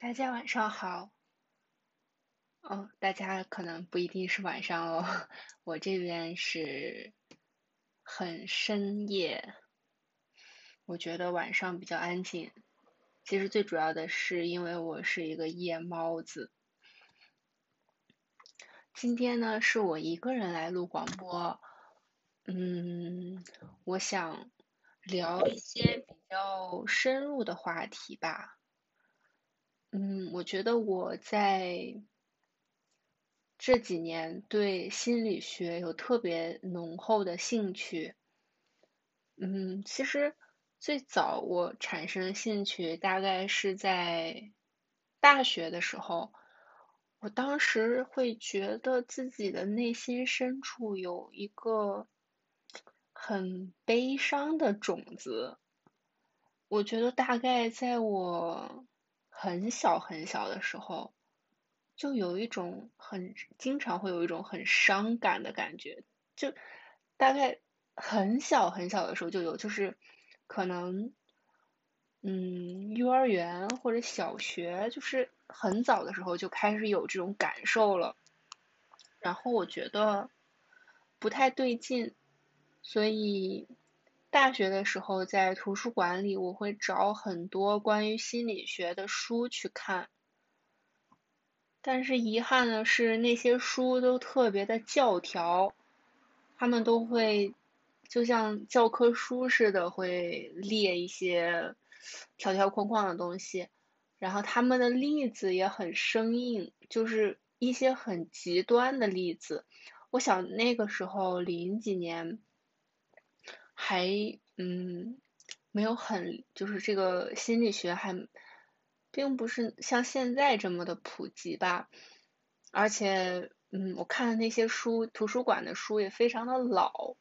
大家晚上好。哦，大家可能不一定是晚上哦，我这边是很深夜。我觉得晚上比较安静。其实最主要的是因为我是一个夜猫子。今天呢，是我一个人来录广播。嗯，我想聊一些比较深入的话题吧。嗯，我觉得我在这几年对心理学有特别浓厚的兴趣。嗯，其实最早我产生兴趣大概是在大学的时候，我当时会觉得自己的内心深处有一个很悲伤的种子。我觉得大概在我。很小很小的时候，就有一种很经常会有一种很伤感的感觉，就大概很小很小的时候就有，就是可能嗯幼儿园或者小学，就是很早的时候就开始有这种感受了，然后我觉得不太对劲，所以。大学的时候，在图书馆里，我会找很多关于心理学的书去看。但是遗憾的是，那些书都特别的教条，他们都会就像教科书似的，会列一些条条框框的东西。然后他们的例子也很生硬，就是一些很极端的例子。我想那个时候零几年。还嗯，没有很就是这个心理学还，并不是像现在这么的普及吧，而且嗯，我看的那些书，图书馆的书也非常的老，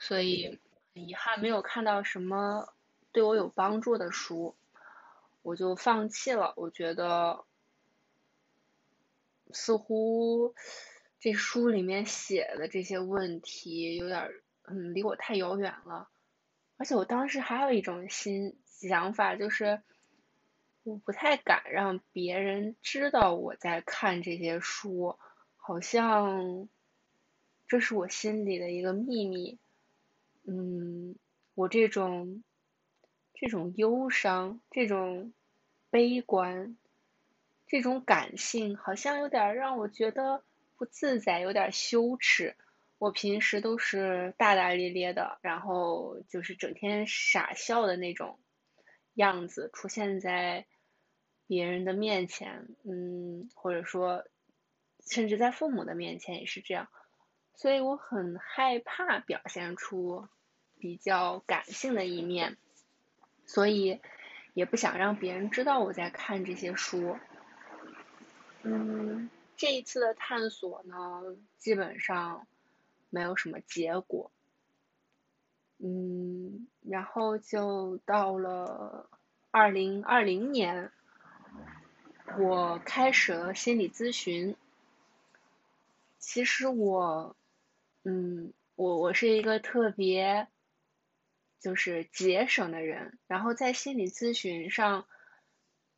所以遗憾没有看到什么对我有帮助的书，我就放弃了。我觉得似乎这书里面写的这些问题有点。嗯，离我太遥远了，而且我当时还有一种新想法，就是我不太敢让别人知道我在看这些书，好像这是我心里的一个秘密。嗯，我这种这种忧伤、这种悲观、这种感性，好像有点让我觉得不自在，有点羞耻。我平时都是大大咧咧的，然后就是整天傻笑的那种样子，出现在别人的面前，嗯，或者说，甚至在父母的面前也是这样，所以我很害怕表现出比较感性的一面，所以也不想让别人知道我在看这些书。嗯，这一次的探索呢，基本上。没有什么结果，嗯，然后就到了二零二零年，我开始了心理咨询。其实我，嗯，我我是一个特别就是节省的人，然后在心理咨询上，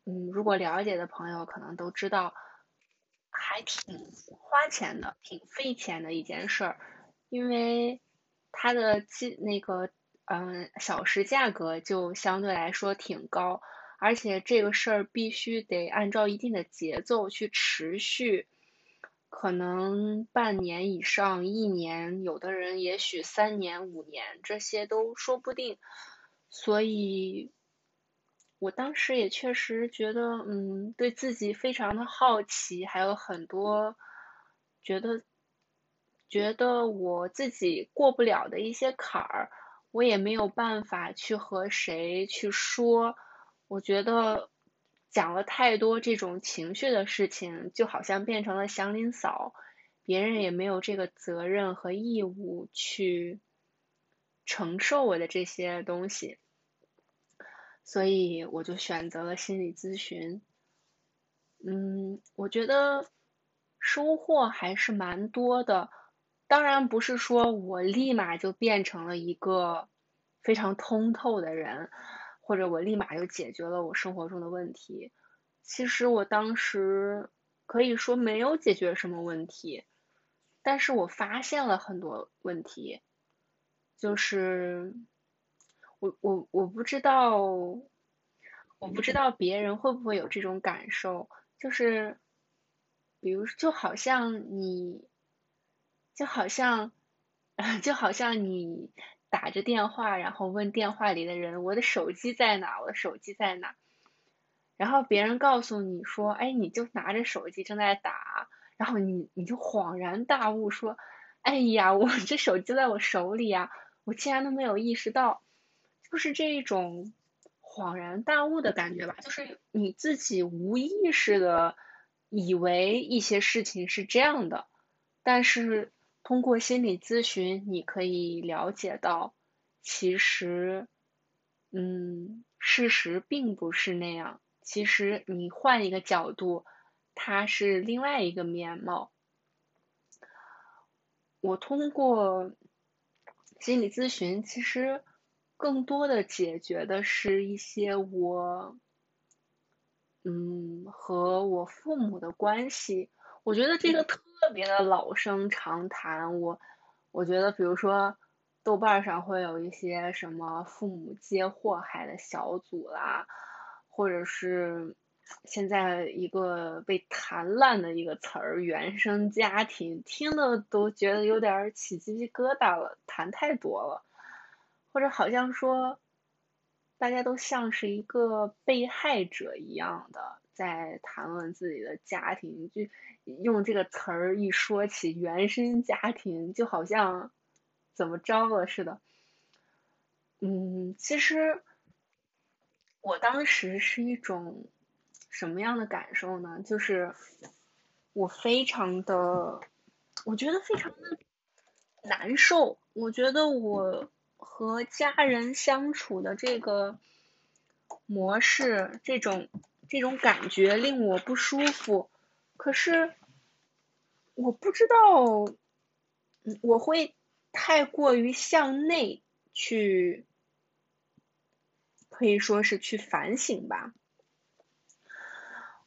嗯，如果了解的朋友可能都知道，还挺花钱的，挺费钱的一件事儿。因为它的计那个嗯小时价格就相对来说挺高，而且这个事儿必须得按照一定的节奏去持续，可能半年以上一年，有的人也许三年五年，这些都说不定。所以，我当时也确实觉得嗯对自己非常的好奇，还有很多觉得。觉得我自己过不了的一些坎儿，我也没有办法去和谁去说。我觉得讲了太多这种情绪的事情，就好像变成了祥林嫂，别人也没有这个责任和义务去承受我的这些东西。所以我就选择了心理咨询。嗯，我觉得收获还是蛮多的。当然不是说我立马就变成了一个非常通透的人，或者我立马就解决了我生活中的问题。其实我当时可以说没有解决什么问题，但是我发现了很多问题，就是我我我不知道，我不知道别人会不会有这种感受，就是比如就好像你，就好像 就好像你打着电话，然后问电话里的人我的手机在哪，我的手机在哪。然后别人告诉你说，哎，你就拿着手机正在打，然后你你就恍然大悟说，哎呀，我这手机在我手里呀，我竟然都没有意识到，就是这一种恍然大悟的感觉吧，就是你自己无意识的以为一些事情是这样的，但是通过心理咨询，你可以了解到，其实，嗯，事实并不是那样。其实你换一个角度，它是另外一个面貌。我通过心理咨询，其实更多的解决的是一些我，嗯，和我父母的关系。我觉得这个特特别的老生常谈。我我觉得，比如说豆瓣上会有一些什么父母皆祸害的小组啦。或者是现在一个被弹烂的一个词儿“原生家庭”，听的都觉得有点起鸡皮疙瘩了，谈太多了。或者好像说，大家都像是一个被害者一样的在谈论自己的家庭，就用这个词儿一说起“原生家庭”，就好像怎么着了似的。嗯，其实。我当时是一种什么样的感受呢？就是我非常的，我觉得非常的难受。我觉得我和家人相处的这个模式，这种这种感觉令我不舒服。可是我不知道，我会太过于向内去。可以说是去反省吧，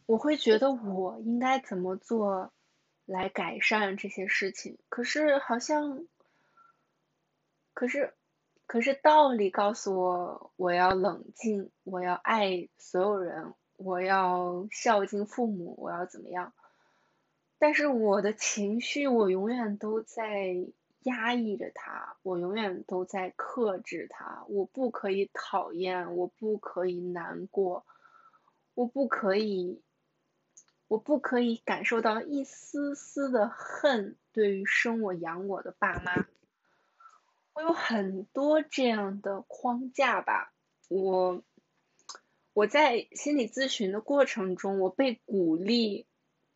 我会觉得我应该怎么做来改善这些事情。可是好像，可是，可是道理告诉我，我要冷静，我要爱所有人，我要孝敬父母，我要怎么样？但是我的情绪，我永远都在。压抑着它，我永远都在克制它。我不可以讨厌，我不可以难过，我不可以，我不可以感受到一丝丝的恨。对于生我养我的爸妈，我有很多这样的框架吧。我我在心理咨询的过程中，我被鼓励，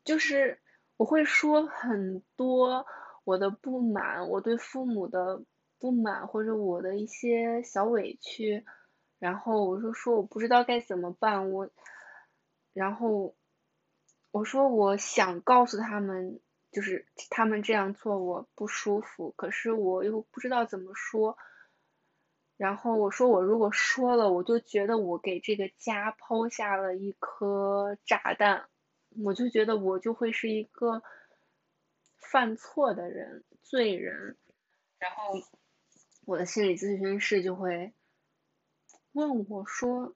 就是我会说很多。我的不满，我对父母的不满，或者我的一些小委屈，然后我就说我不知道该怎么办，我，然后我说我想告诉他们，就是他们这样做我不舒服，可是我又不知道怎么说，然后我说我如果说了，我就觉得我给这个家抛下了一颗炸弹，我就觉得我就会是一个。犯错的人，罪人，然后我的心理咨询师就会问我说：“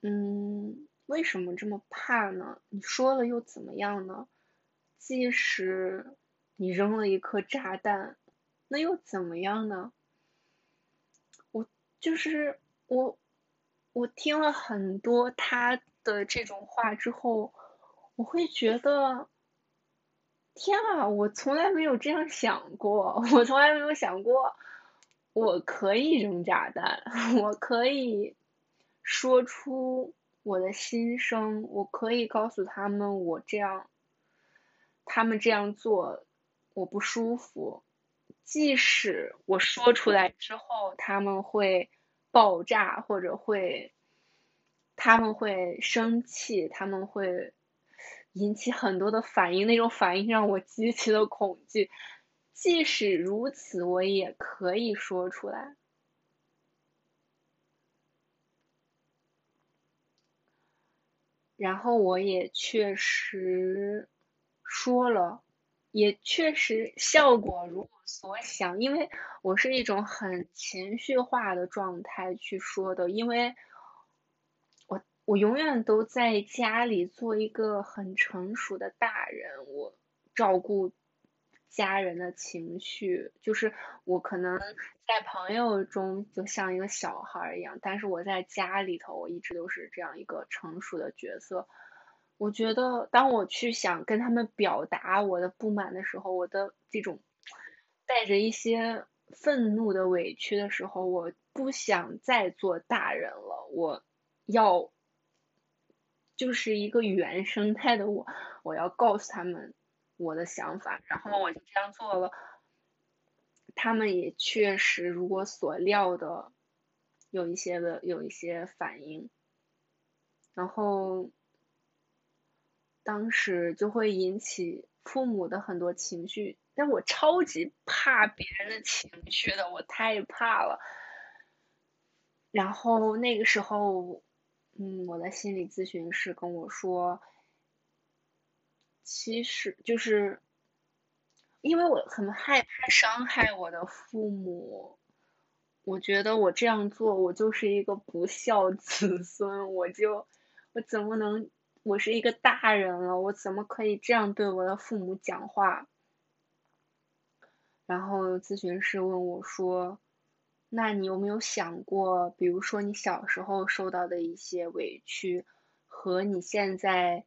嗯，为什么这么怕呢？你说了又怎么样呢？即使你扔了一颗炸弹，那又怎么样呢？”就是我，我听了很多他的这种话之后，我会觉得。天啊，我从来没有这样想过，我从来没有想过，我可以扔炸弹，我可以说出我的心声，我可以告诉他们我这样，他们这样做我不舒服，即使我说出来之后他们会爆炸或者会，他们会生气，他们会。引起很多的反应，那种反应让我极其的恐惧。即使如此，我也可以说出来。然后我也确实说了，也确实效果如所想，因为我是一种很情绪化的状态去说的，因为我我永远都在家里做一个很成熟的大人，我照顾家人的情绪，就是我可能在朋友中就像一个小孩一样，但是我在家里头，我一直都是这样一个成熟的角色。我觉得，当我去想跟他们表达我的不满的时候，我的这种带着一些愤怒的委屈的时候，我不想再做大人了，我要就是一个原生态的我，我要告诉他们我的想法，然后我就这样做了。他们也确实如我所料的有一些的有一些反应，然后。当时就会引起父母的很多情绪，但我超级怕别人的情绪的，我太怕了。然后那个时候，嗯，我的心理咨询师跟我说，其实就是因为我很害怕伤害我的父母，我觉得我这样做，我就是一个不孝子孙，我就我怎么能？我是一个大人了，我怎么可以这样对我的父母讲话？然后咨询师问我说：“那你有没有想过，比如说你小时候受到的一些委屈，和你现在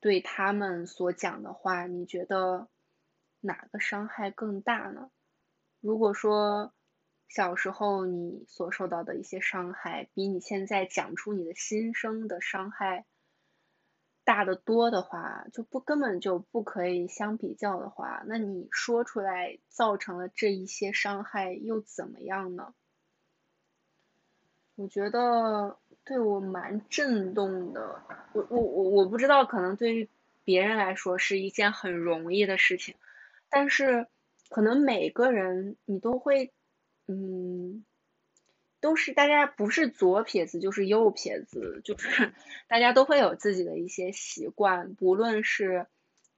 对他们所讲的话，你觉得哪个伤害更大呢？如果说小时候你所受到的一些伤害，比你现在讲出你的心声的伤害。”大的多的话，就不根本就不可以相比较的话，那你说出来造成了这一些伤害又怎么样呢？我觉得对我蛮震动的，我我我我不知道，可能对于别人来说是一件很容易的事情，但是可能每个人你都会，嗯。都是大家不是左撇子就是右撇子，就是 大家都会有自己的一些习惯，不论是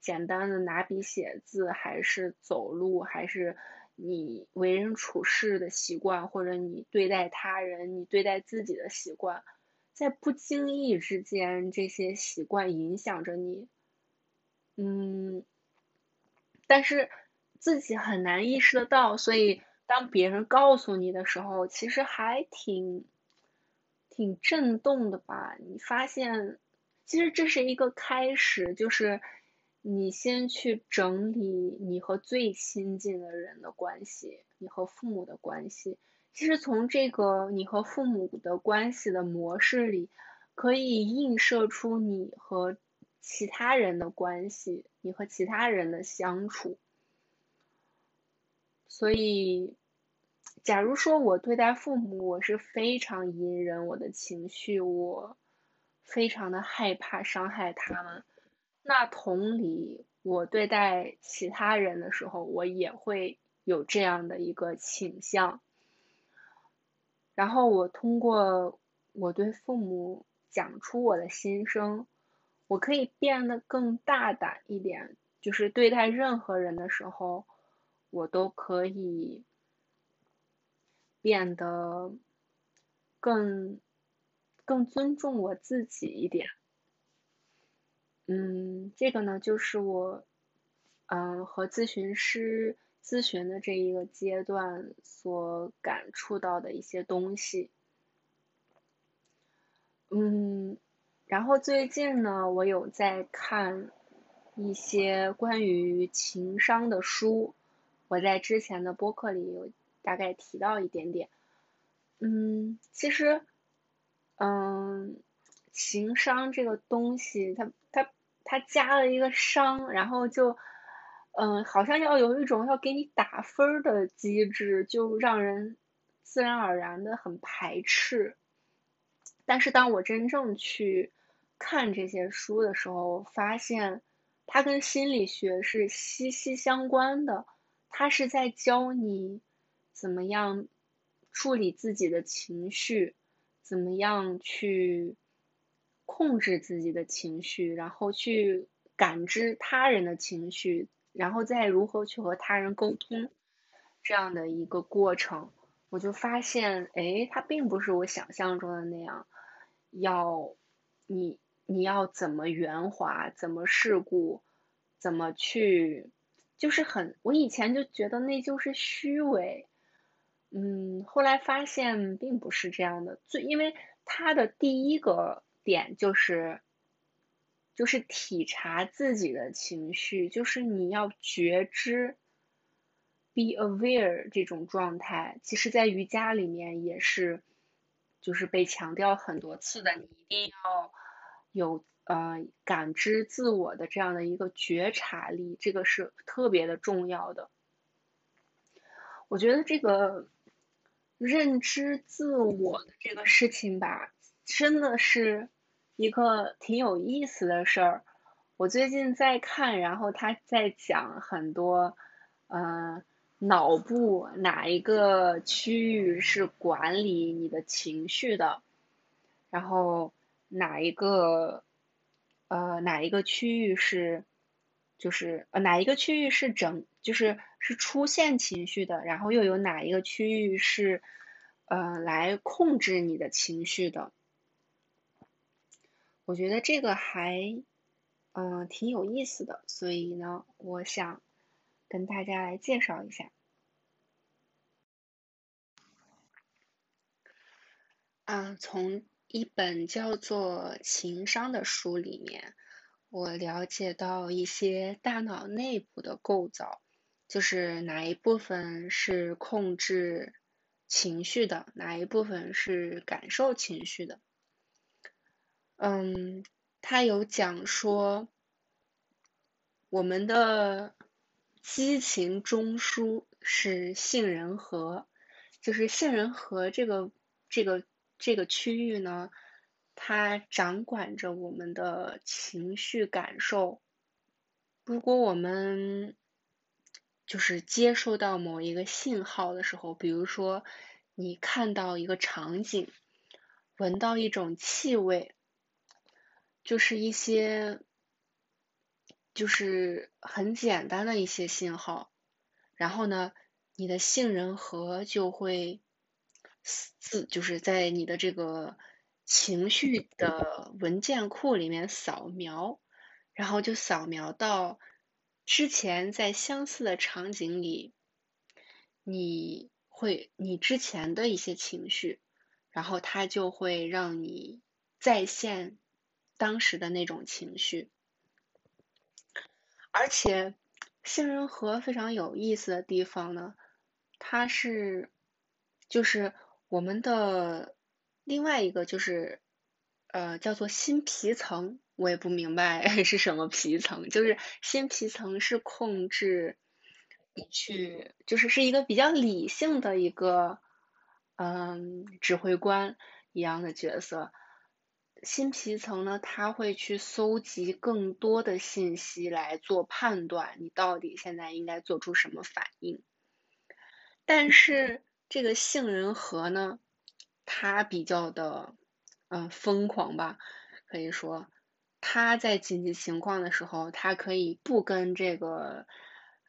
简单的拿笔写字，还是走路，还是你为人处事的习惯，或者你对待他人、你对待自己的习惯，在不经意之间，这些习惯影响着你，嗯，但是自己很难意识得到，所以。当别人告诉你的时候，其实还挺挺震动的吧？你发现，其实这是一个开始，就是你先去整理你和最亲近的人的关系，你和父母的关系。其实从这个你和父母的关系的模式里，可以映射出你和其他人的关系，你和其他人的相处。所以。假如说我对待父母，我是非常隐忍我的情绪，我非常的害怕伤害他们。那同理，我对待其他人的时候，我也会有这样的一个倾向。然后我通过我对父母讲出我的心声，我可以变得更大胆一点，就是对待任何人的时候，我都可以。变得更更尊重我自己一点，嗯，这个呢就是我嗯和咨询师咨询的这一个阶段所感触到的一些东西，嗯，然后最近呢，我有在看一些关于情商的书，我在之前的播客里有。大概提到一点点，嗯，其实，嗯，情商这个东西，它它它加了一个商，然后就，嗯，好像要有一种要给你打分的机制，就让人自然而然的很排斥。但是当我真正去看这些书的时候，发现它跟心理学是息息相关的，它是在教你。怎么样处理自己的情绪？怎么样去控制自己的情绪，然后去感知他人的情绪，然后再如何去和他人沟通，这样的一个过程，我就发现，哎，它并不是我想象中的那样，要你你要怎么圆滑，怎么世故，怎么去，就是很，我以前就觉得那就是虚伪，嗯，后来发现并不是这样的，最因为它的第一个。点就是，就是体察自己的情绪，就是你要觉知，be aware 这种状态，其实在瑜伽里面也是，就是被强调很多次的，你一定要有呃感知自我的这样的一个觉察力，这个是特别的重要的。我觉得这个认知自我的这个事情吧。真的是一个挺有意思的事儿。我最近在看，然后他在讲很多，嗯，脑部哪一个区域是管理你的情绪的，然后哪一个，呃，哪一个区域是，就是呃哪一个区域是整，就是是出现情绪的，然后又有哪一个区域是，呃，来控制你的情绪的。我觉得这个还，嗯，挺有意思的，所以呢，我想跟大家来介绍一下。嗯，从一本叫做《情商》的书里面，我了解到一些大脑内部的构造，就是哪一部分是控制情绪的，哪一部分是感受情绪的。嗯，他有讲说，我们的激情中枢是杏仁核，就是杏仁核这个这个这个区域呢，它掌管着我们的情绪感受。如果我们就是接收到某一个信号的时候，比如说你看到一个场景，闻到一种气味。就是一些，就是很简单的一些信号，然后呢，你的杏仁核就会自就是在你的这个情绪的文件库里面扫描，然后就扫描到之前在相似的场景里，你会你之前的一些情绪，然后它就会让你再现。当时的那种情绪，而且杏仁核非常有意思的地方呢，它是就是我们的另外一个就是呃叫做新皮层，我也不明白 是什么皮层，就是新皮层是控制你去，就是是一个比较理性的一个嗯指挥官一样的角色。新皮层呢，它会去搜集更多的信息来做判断，你到底现在应该做出什么反应。但是这个杏仁核呢，它比较的嗯疯狂吧，可以说，他在紧急情况的时候，他可以不跟这个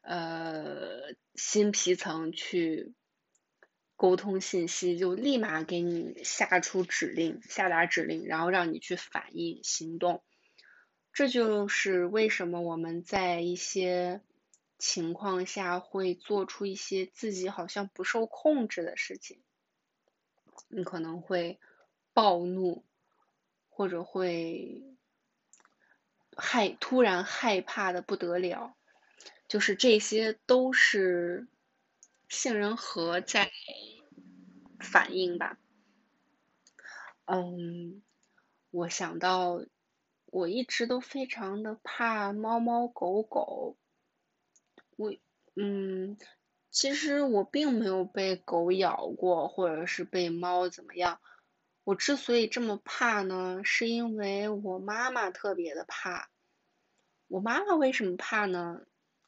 呃新皮层去。沟通信息就立马给你下出指令，下达指令，然后让你去反应行动。这就是为什么我们在一些情况下会做出一些自己好像不受控制的事情。你可能会暴怒，或者会害突然害怕的不得了，就是这些都是。杏仁核在反应吧，嗯，我想到我一直都非常的怕猫猫狗狗，我嗯，其实我并没有被狗咬过，或者是被猫怎么样。我之所以这么怕呢，是因为我妈妈特别的怕。我妈妈为什么怕呢？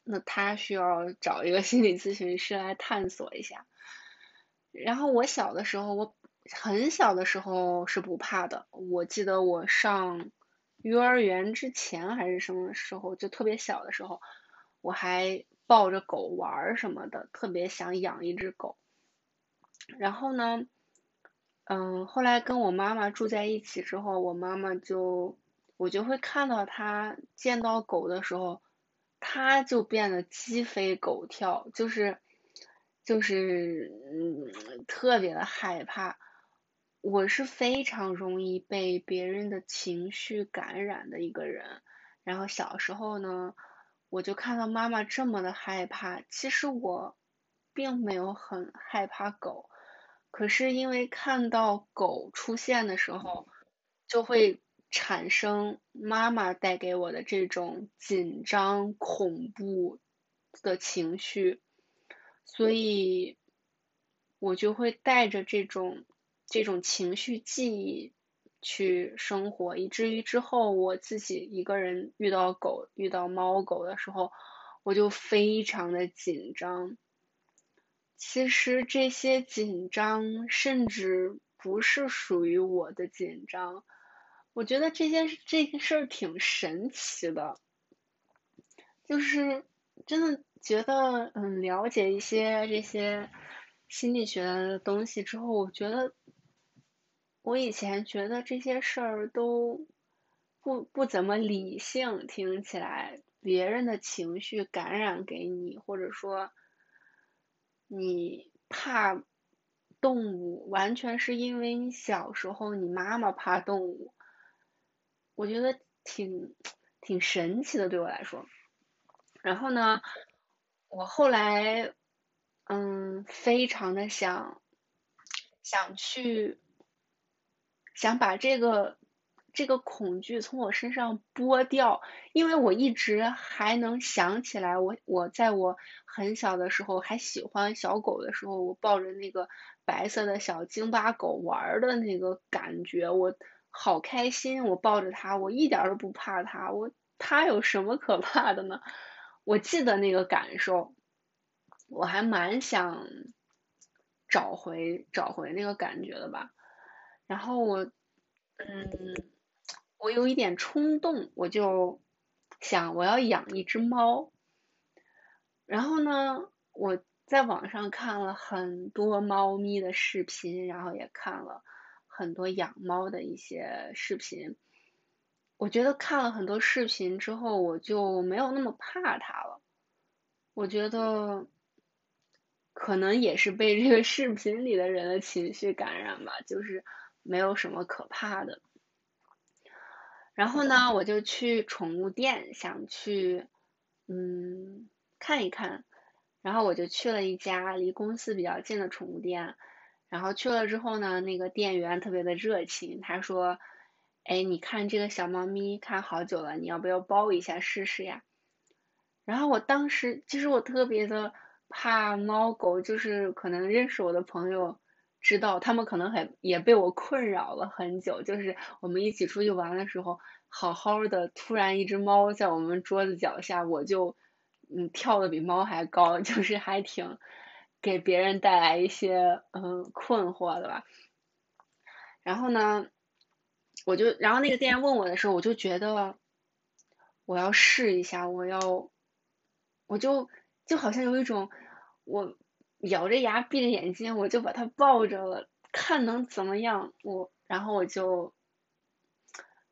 那她需要找一个心理咨询师来探索一下。然后我小的时候，我很小的时候是不怕的，我记得我上幼儿园之前还是什么时候，就特别小的时候，我还抱着狗玩什么的，特别想养一只狗。然后呢，嗯，后来跟我妈妈住在一起之后，我妈妈就我就会看到她见到狗的时候，她就变得鸡飞狗跳，就是就是嗯特别的害怕。我是非常容易被别人的情绪感染的一个人。然后小时候呢，我就看到妈妈这么的害怕，其实我并没有很害怕狗。可是因为看到狗出现的时候，就会产生妈妈带给我的这种紧张、恐怖的情绪，所以我就会带着这种这种情绪记忆去生活，以至于之后我自己一个人遇到狗、遇到猫狗的时候，我就非常的紧张。其实这些紧张甚至不是属于我的紧张，我觉得这件这个事儿挺神奇的，就是真的觉得嗯了解一些这些心理学的东西之后，我觉得我以前觉得这些事儿都不不怎么理性，听起来别人的情绪感染给你，或者说。你怕动物，完全是因为你小时候你妈妈怕动物，我觉得挺挺神奇的对我来说。然后呢，我后来嗯，非常的想想去想把这个。这个恐惧从我身上剥掉，因为我一直还能想起来，我我在我很小的时候还喜欢小狗的时候，我抱着那个白色的小京巴狗玩的那个感觉，我好开心，我抱着它，我一点都不怕它，我它有什么可怕的呢？我记得那个感受，我还蛮想找回找回那个感觉的吧。然后我嗯。我有一点冲动，我就想我要养一只猫。然后呢，我在网上看了很多猫咪的视频，然后也看了很多养猫的一些视频。我觉得看了很多视频之后，我就没有那么怕它了。我觉得可能也是被这个视频里的人的情绪感染吧，就是没有什么可怕的。然后呢，我就去宠物店，想去嗯看一看。然后我就去了一家离公司比较近的宠物店。然后去了之后呢，那个店员特别的热情，他说：“哎，你看这个小猫咪看好久了，你要不要抱一下试试呀？”然后我当时其实我特别的怕猫狗，就是可能认识我的朋友。知道他们可能很也被我困扰了很久，就是我们一起出去玩的时候，好好的，突然一只猫在我们桌子脚下，我就嗯跳的比猫还高，就是还挺给别人带来一些嗯困惑的吧。然后呢，我就然后那个店员问我的时候，我就觉得我要试一下，我要我就就好像有一种我。咬着牙闭着眼睛，我就把它抱着了，看能怎么样。我然后我就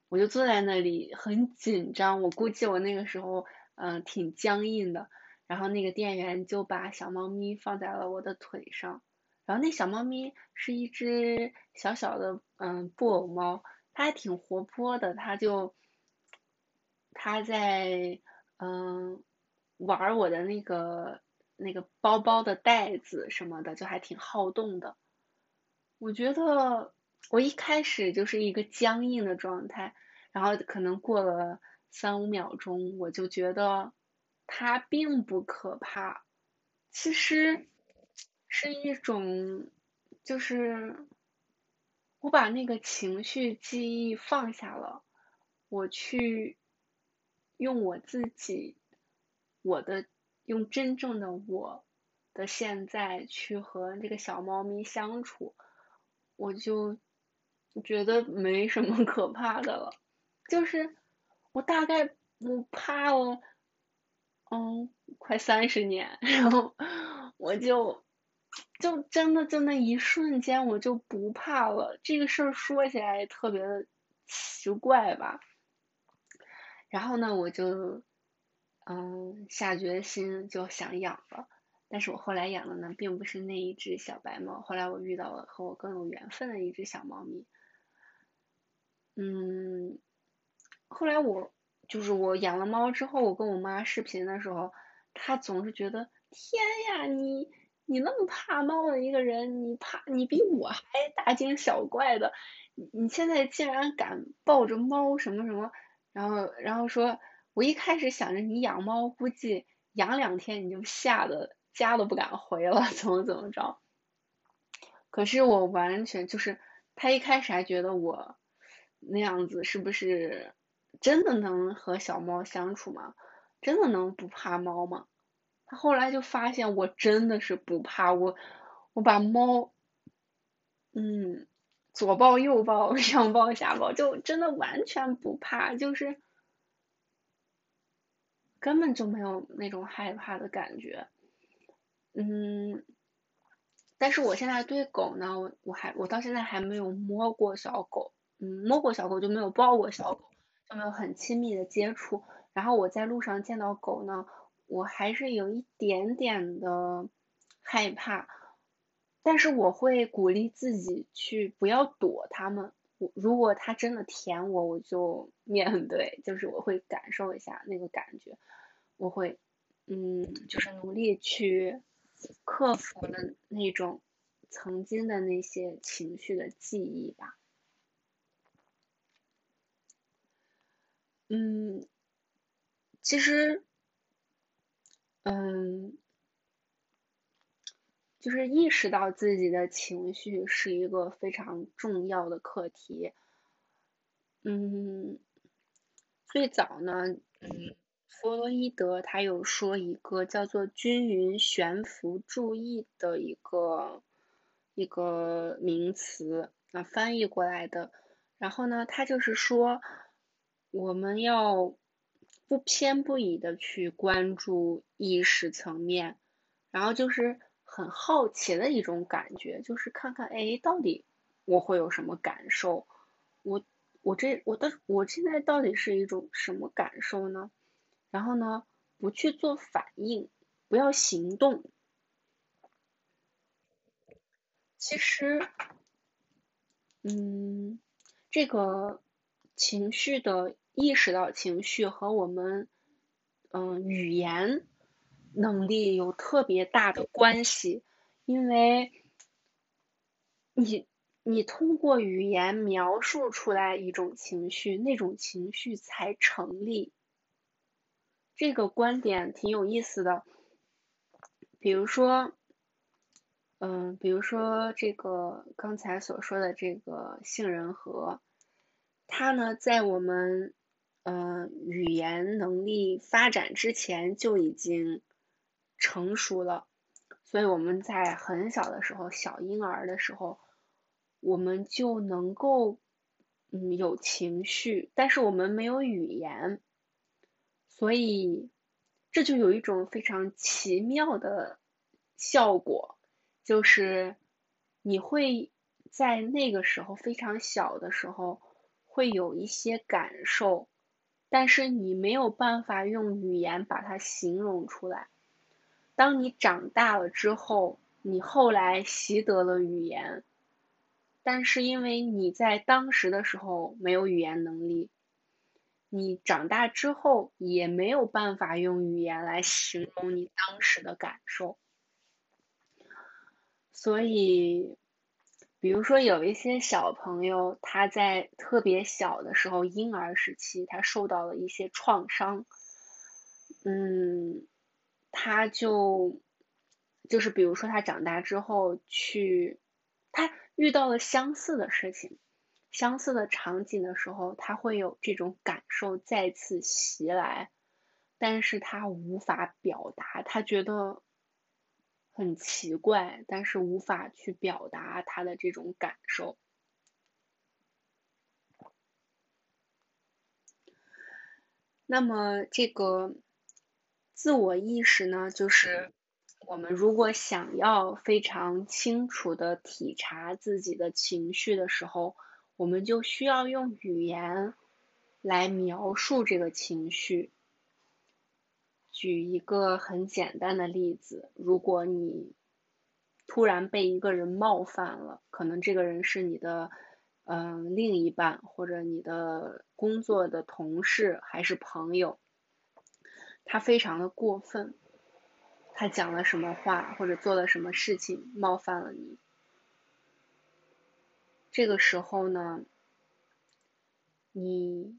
我就坐在那里很紧张，我估计我那个时候嗯挺僵硬的。然后那个店员就把小猫咪放在了我的腿上，然后那小猫咪是一只小小的嗯布偶猫，它还挺活泼的，它就它在嗯玩我的那个。那个包包的袋子什么的就还挺好动的，我觉得我一开始就是一个僵硬的状态，然后可能过了三五秒钟，我就觉得它并不可怕，其实是一种就是我把那个情绪记忆放下了，我去用我自己我的。用真正的我的现在去和这个小猫咪相处，我就觉得没什么 可怕的了，就是我大概我怕了，嗯，快三十年，然后我就就真的就那，一瞬间我就不怕了。这个事儿说起来特别的奇怪吧。然后呢，我就嗯下决心就想养了。但是我后来养的呢，并不是那一只小白猫。后来我遇到了和我更有缘分的一只小猫咪。嗯，后来我就是我养了猫之后，我跟我妈视频的时候，她总是觉得天呀，你你那么怕猫的一个人，你怕你比我还大惊小怪的，你现在竟然敢抱着猫什么什么，然后然后说，我一开始想着你养猫估计养两天你就吓得。家都不敢回了，怎么怎么着？可是我完全就是，他一开始还觉得我那样子是不是真的能和小猫相处吗？真的能不怕猫吗？他后来就发现我真的是不怕，我我把猫，嗯，左抱右抱，上抱下抱，就真的完全不怕，就是根本就没有那种害怕的感觉。嗯，但是我现在对狗呢，我我还我到现在还没有摸过小狗，嗯，摸过小狗就没有抱过小狗，就没有很亲密的接触。然后我在路上见到狗呢，我还是有一点点的害怕，但是我会鼓励自己去不要躲它们。如果他真的舔我，我就 面对，就是我会感受一下那个感觉，我会嗯，就是努力去。克服了那种曾经的那些情绪的记忆吧。嗯，其实，嗯，就是意识到自己的情绪是一个非常重要的课题。嗯，最早呢，嗯。弗洛伊德他有说一个叫做均匀悬浮注意的一个一个名词啊，翻译过来的。然后呢，他就是说我们要不偏不倚的去关注意识层面，然后就是很好奇的一种感觉，就是看看哎，到底我会有什么感受？我我这我的我现在到底是一种什么感受呢？然后呢，不去做反应，不要行动。其实，嗯，这个情绪的意识到情绪和我们，嗯，语言能力有特别大的关系，因为，你你通过语言描述出来一种情绪，那种情绪才成立。这个观点挺有意思的，比如说，嗯，比如说这个刚才所说的这个杏仁核，它呢在我们嗯语言能力发展之前就已经成熟了，所以我们在很小的时候，小婴儿的时候，我们就能够嗯有情绪，但是我们没有语言。所以，这就有一种非常奇妙的效果，就是你会在那个时候非常小的时候会有一些感受，但是你没有办法用语言把它形容出来。当你长大了之后，你后来习得了语言，但是因为你在当时的时候没有语言能力。你长大之后也没有办法用语言来形容你当时的感受，所以，比如说有一些小朋友他在特别小的时候，婴儿时期他受到了一些创伤，嗯，他就就是比如说他长大之后去，他遇到了相似的事情。相似的场景的时候，他会有这种感受再次袭来，但是他无法表达，他觉得很奇怪，但是无法去表达他的这种感受。那么，这个自我意识呢，就是我们如果想要非常清楚的体察自己的情绪的时候，我们就需要用语言来描述这个情绪。举一个很简单的例子，如果你突然被一个人冒犯了，可能这个人是你的。嗯，另一半或者你的工作的同事还是朋友，他非常的过分，他讲了什么话或者做了什么事情冒犯了你，这个时候呢，你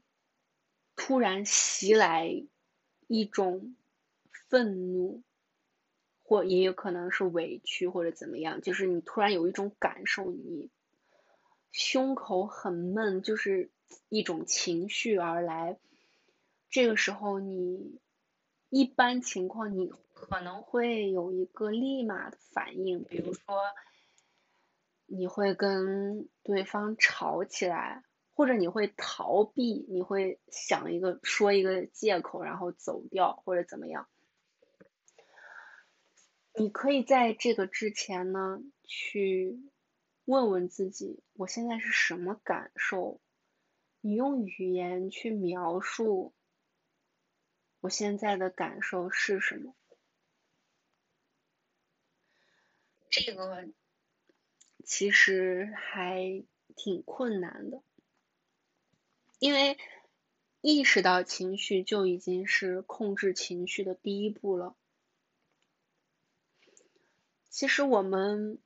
突然袭来一种愤怒，或也有可能是委屈或者怎么样，就是你突然有一种感受，你。胸口很闷，就是一种情绪而来。这个时候，你一般情况你可能会有一个立马的反应，比如说你会跟对方吵起来，或者你会逃避，你会想一个说一个借口，然后走掉或者怎么样。你可以在这个之前呢去。问问自己，我现在是什么感受？你用语言去描述我现在的感受是什么？这个其实还挺困难的，因为意识到情绪就已经是控制情绪的第一步了。其实我们。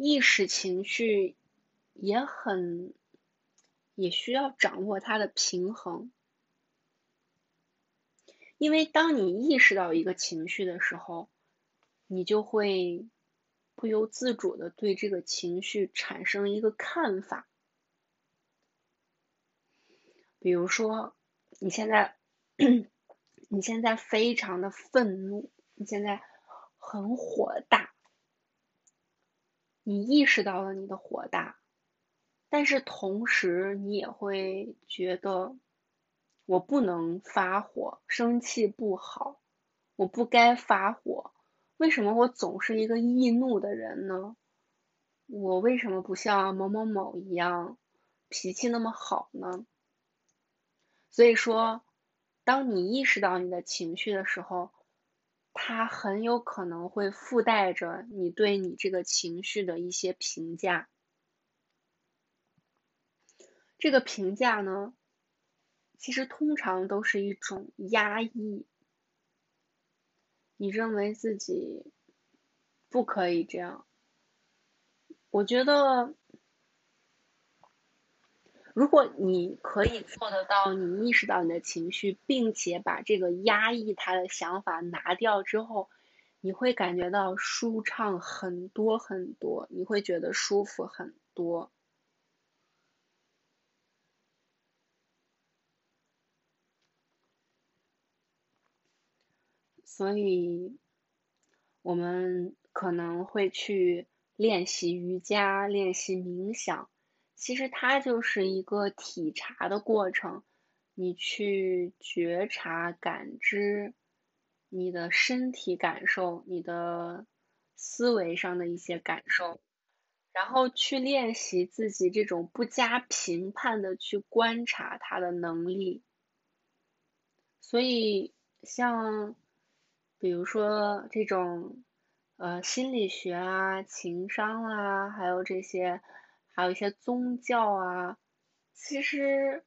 意识情绪也很，也需要掌握它的平衡，因为当你意识到一个情绪的时候，你就会不由自主的对这个情绪产生一个看法。比如说，你现在，你现在非常的愤怒，你现在很火大。你意识到了你的火大，但是同时你也会觉得我不能发火，生气不好，我不该发火。为什么我总是一个易怒的人呢？我为什么不像某某某一样脾气那么好呢？所以说，当你意识到你的情绪的时候，它很有可能会附带着你对你这个情绪的一些评价。这个评价呢，其实通常都是一种压抑。你认为自己不可以这样，我觉得。如果你可以做得到，你意识到你的情绪，并且把这个压抑他的想法拿掉之后，你会感觉到舒畅很多很多，你会觉得舒服很多。所以，我们可能会去练习瑜伽，练习冥想。其实它就是一个体察的过程，你去觉察、感知你的身体感受、你的思维上的一些感受，然后去练习自己这种不加评判的去观察它的能力。所以，像比如说这种呃心理学啊、情商啊，还有这些。还有一些宗教啊，其实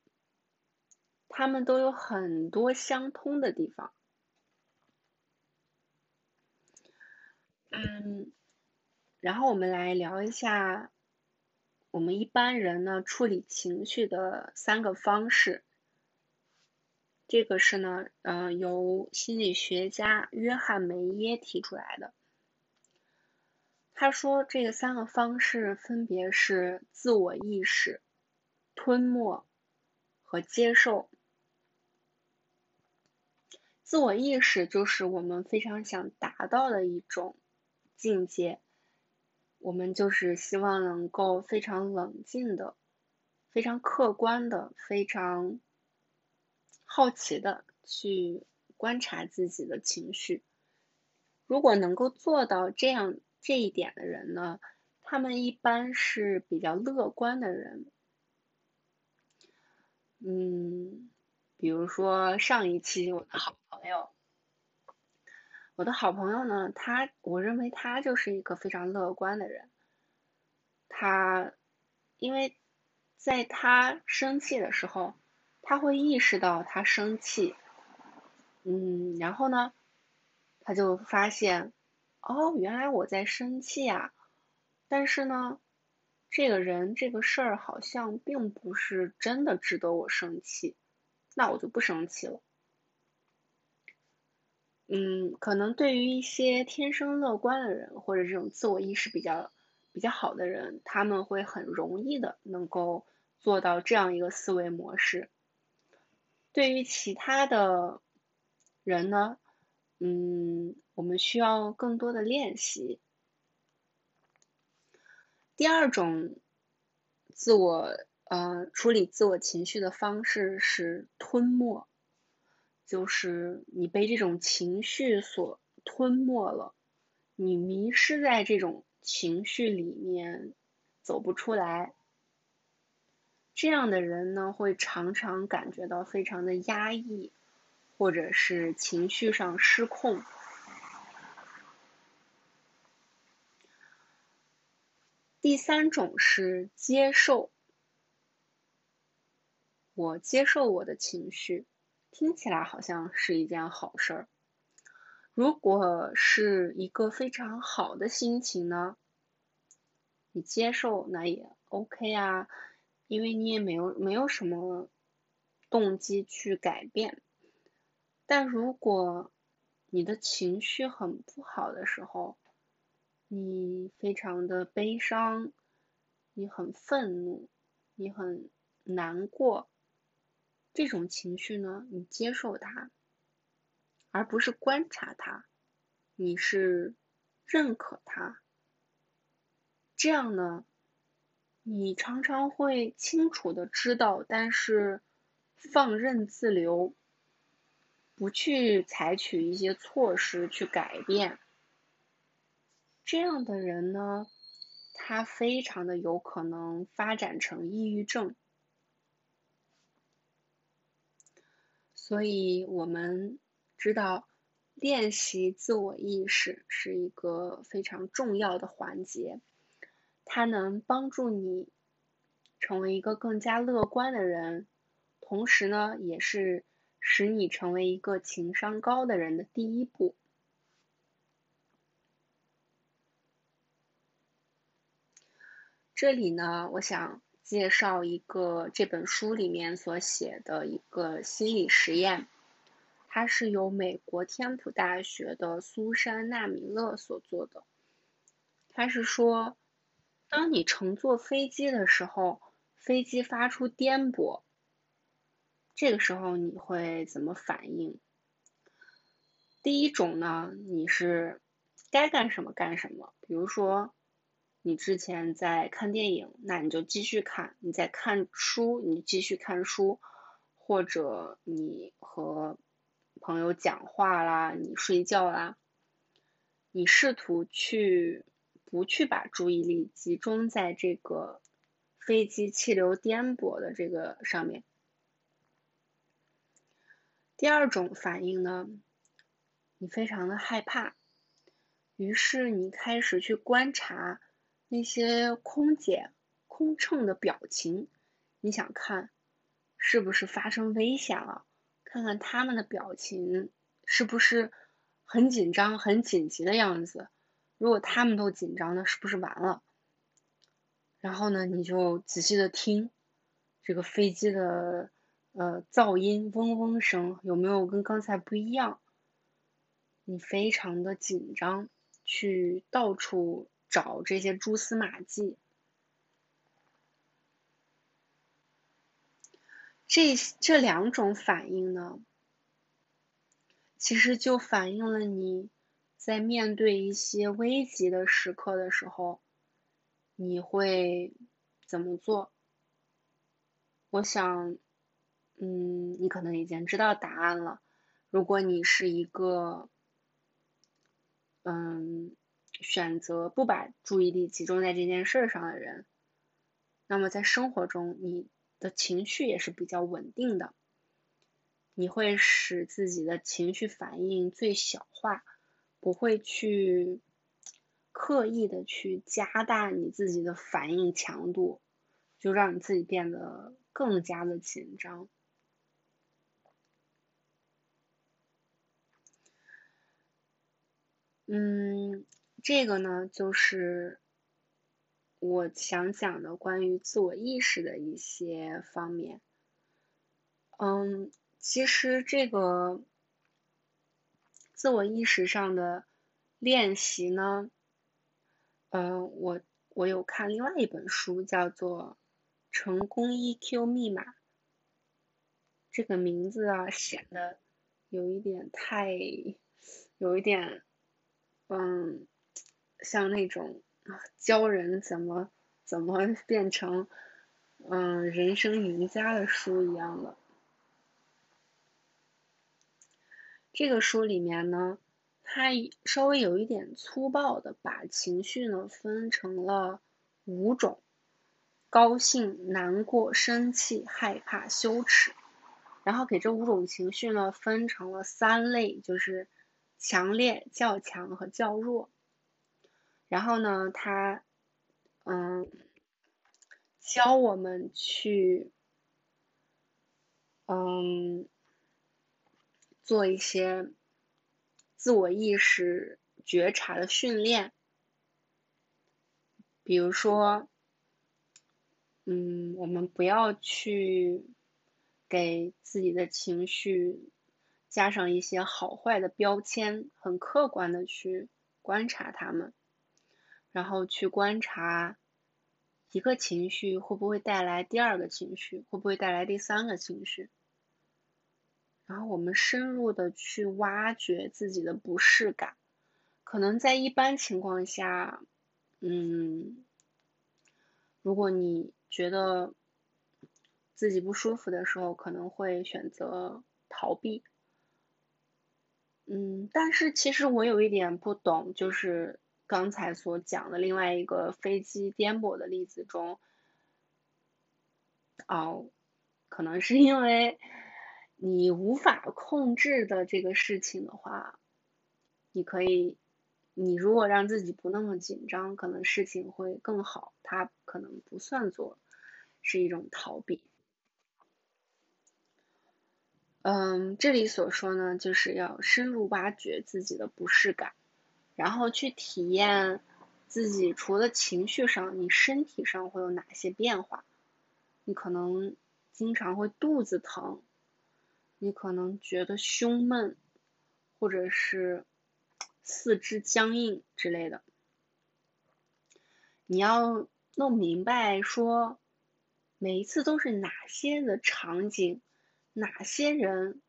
他们都有很多相通的地方。嗯，然后我们来聊一下我们一般人呢处理情绪的三个方式。这个是呢，嗯，由心理学家约翰梅耶提出来的。他说：“这个三个方式分别是自我意识、吞没和接受。自我意识就是我们非常想达到的一种境界，我们就是希望能够非常冷静的、非常客观的、非常好奇的去观察自己的情绪。如果能够做到这样这一点的人呢，他们一般是比较乐观的人。嗯，比如说上一期我的好朋友。我的好朋友呢，他我认为他就是一个非常乐观的人。他，因为在他生气的时候，他会意识到他生气，嗯，然后呢，他就发现，哦，原来我在生气啊。但是呢，这个人这个事儿好像并不是真的值得我生气，那我就不生气了。嗯，可能对于一些天生乐观的人，或者这种自我意识比较比较好的人，他们会很容易的能够做到这样一个思维模式。对于其他的人呢，嗯，我们需要更多的练习。第二种自我呃处理自我情绪的方式是吞没。就是你被这种情绪所吞没了，你迷失在这种情绪里面，走不出来。这样的人呢，会常常感觉到非常的压抑，或者是情绪上失控。第三种是接受，我接受我的情绪。听起来好像是一件好事儿。如果是一个非常好的心情呢，你接受那也 OK 啊，因为你也没有没有什么动机去改变。但如果你的情绪很不好的时候，你非常的悲伤，你很愤怒，你很难过。这种情绪呢，你接受它，而不是观察它，你是认可它。这样呢，你常常会清楚的知道，但是放任自流，不去采取一些措施去改变。这样的人呢，他非常的有可能发展成抑郁症。所以我们知道，练习自我意识是一个非常重要的环节，它能帮助你成为一个更加乐观的人，同时呢，也是使你成为一个情商高的人的第一步。这里呢，我想。介绍一个这本书里面所写的一个心理实验，它是由美国天普大学的苏珊纳米勒所做的。他是说，当你乘坐飞机的时候，飞机发出颠簸，这个时候你会怎么反应？第一种呢，你是该干什么干什么，比如说。你之前在看电影，那你就继续看；你在看书，你继续看书；或者你和朋友讲话啦，你睡觉啦，你试图去不去把注意力集中在这个飞机气流颠簸的这个上面。第二种反应呢，你非常的害怕，于是你开始去观察。那些空姐、空乘的表情，你想看是不是发生危险了？看看他们的表情是不是很紧张、很紧急的样子？如果他们都紧张，那是不是完了？然后呢，你就仔细的听这个飞机的呃噪音、嗡嗡声有没有跟刚才不一样？你非常的紧张，去到处。找这些蛛丝马迹，这这两种反应呢，其实就反映了你在面对一些危急的时刻的时候，你会怎么做？我想，嗯，你可能已经知道答案了。如果你是一个，嗯，选择不把注意力集中在这件事上的人，那么在生活中，你的情绪也是比较稳定的。你会使自己的情绪反应最小化，不会去刻意的去加大你自己的反应强度，就让你自己变得更加的紧张。嗯，这个呢，就是我想讲的关于自我意识的一些方面。嗯，其实这个自我意识上的练习呢，嗯，我我有看另外一本书，叫做《成功 EQ 密码》。这个名字啊，显得有一点太，有一点。嗯，像那种教人怎么怎么变成嗯人生赢家的书一样的。这个书里面呢，它稍微有一点粗暴的把情绪呢分成了五种：高兴、难过、生气、害怕、羞耻。然后给这五种情绪呢分成了三类，就是。强烈、较强和较弱。然后呢，他嗯教我们去嗯做一些自我意识觉察的训练，比如说嗯，我们不要去给自己的情绪。加上一些好坏的标签，很客观的去观察他们，然后去观察一个情绪会不会带来第二个情绪，会不会带来第三个情绪，然后我们深入的去挖掘自己的不适感，可能在一般情况下，嗯，如果你觉得自己不舒服的时候，可能会选择逃避。嗯，但是其实我有一点不懂，就是刚才所讲的另外一个飞机颠簸的例子中，哦，可能是因为你无法控制的这个事情的话，你可以，你如果让自己不那么紧张，可能事情会更好，它可能不算作是一种逃避。嗯，这里所说呢，就是要深入挖掘自己的不适感，然后去体验自己除了情绪上，你身体上会有哪些变化？你可能经常会肚子疼，你可能觉得胸闷，或者是四肢僵硬之类的。你要弄明白说，每一次都是哪些的场景。哪些人，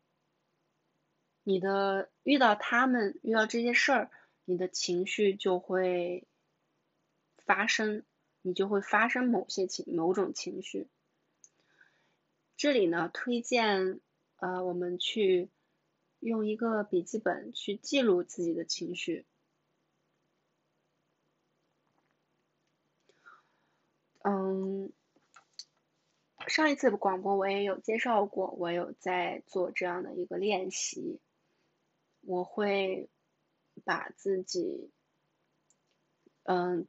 你的遇到他们遇到这些事儿，你的情绪就会发生，你就会发生某些情某种情绪。这里呢，推荐呃我们去用一个笔记本去记录自己的情绪。嗯。上一次广播我也有介绍过，我有在做这样的一个练习。我会把自己，嗯，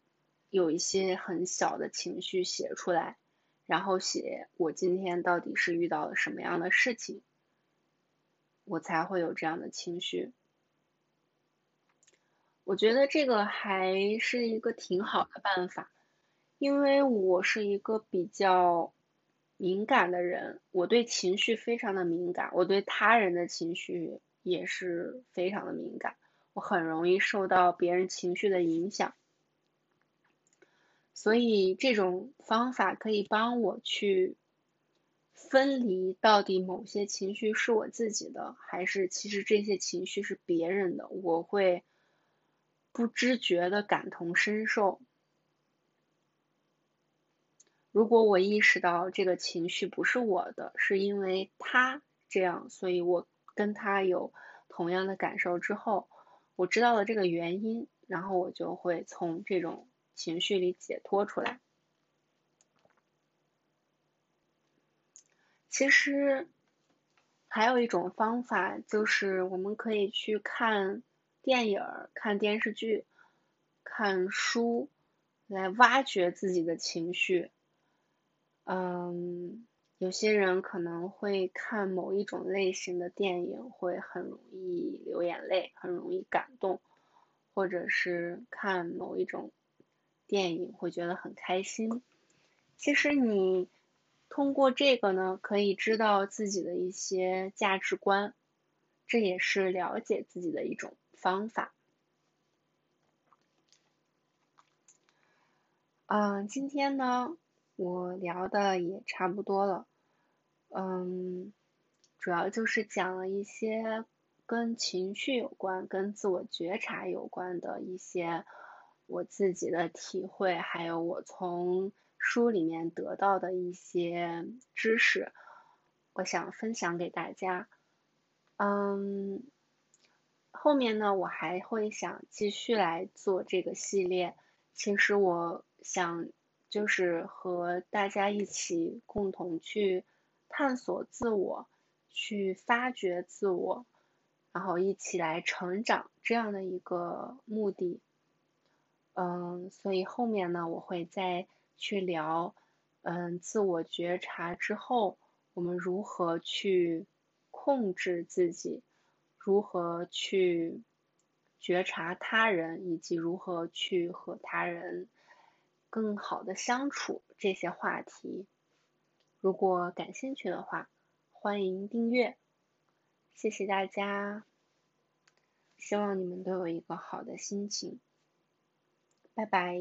有一些很小的情绪写出来，然后写我今天到底是遇到了什么样的事情，我才会有这样的情绪。我觉得这个还是一个挺好的办法，因为我是一个比较。敏感的人，我对情绪非常的敏感，我对他人的情绪也是非常的敏感，我很容易受到别人情绪的影响，所以这种方法可以帮我去分离到底某些情绪是我自己的，还是其实这些情绪是别人的，我会不知觉的感同身受。如果我意识到这个情绪不是我的，是因为他这样，所以我跟他有同样的感受之后，我知道了这个原因，然后我就会从这种情绪里解脱出来。其实还有一种方法，就是我们可以去看电影、看电视剧、看书，来挖掘自己的情绪。嗯，有些人可能会看某一种类型的电影，会很容易流眼泪，很容易感动，或者是看某一种电影会觉得很开心。其实你通过这个呢，可以知道自己的一些价值观，这也是了解自己的一种方法。嗯，今天呢。我聊的也差不多了，嗯，主要就是讲了一些跟情绪有关、跟自我觉察有关的一些我自己的体会，还有我从书里面得到的一些知识，我想分享给大家。嗯，后面呢，我还会想继续来做这个系列。其实我想。就是和大家一起共同去探索自我，去发掘自我，然后一起来成长这样的一个目的。嗯，所以后面呢，我会再去聊，嗯，自我觉察之后，我们如何去控制自己，如何去觉察他人，以及如何去和他人。更好的相处这些话题，如果感兴趣的话，欢迎订阅，谢谢大家，希望你们都有一个好的心情，拜拜。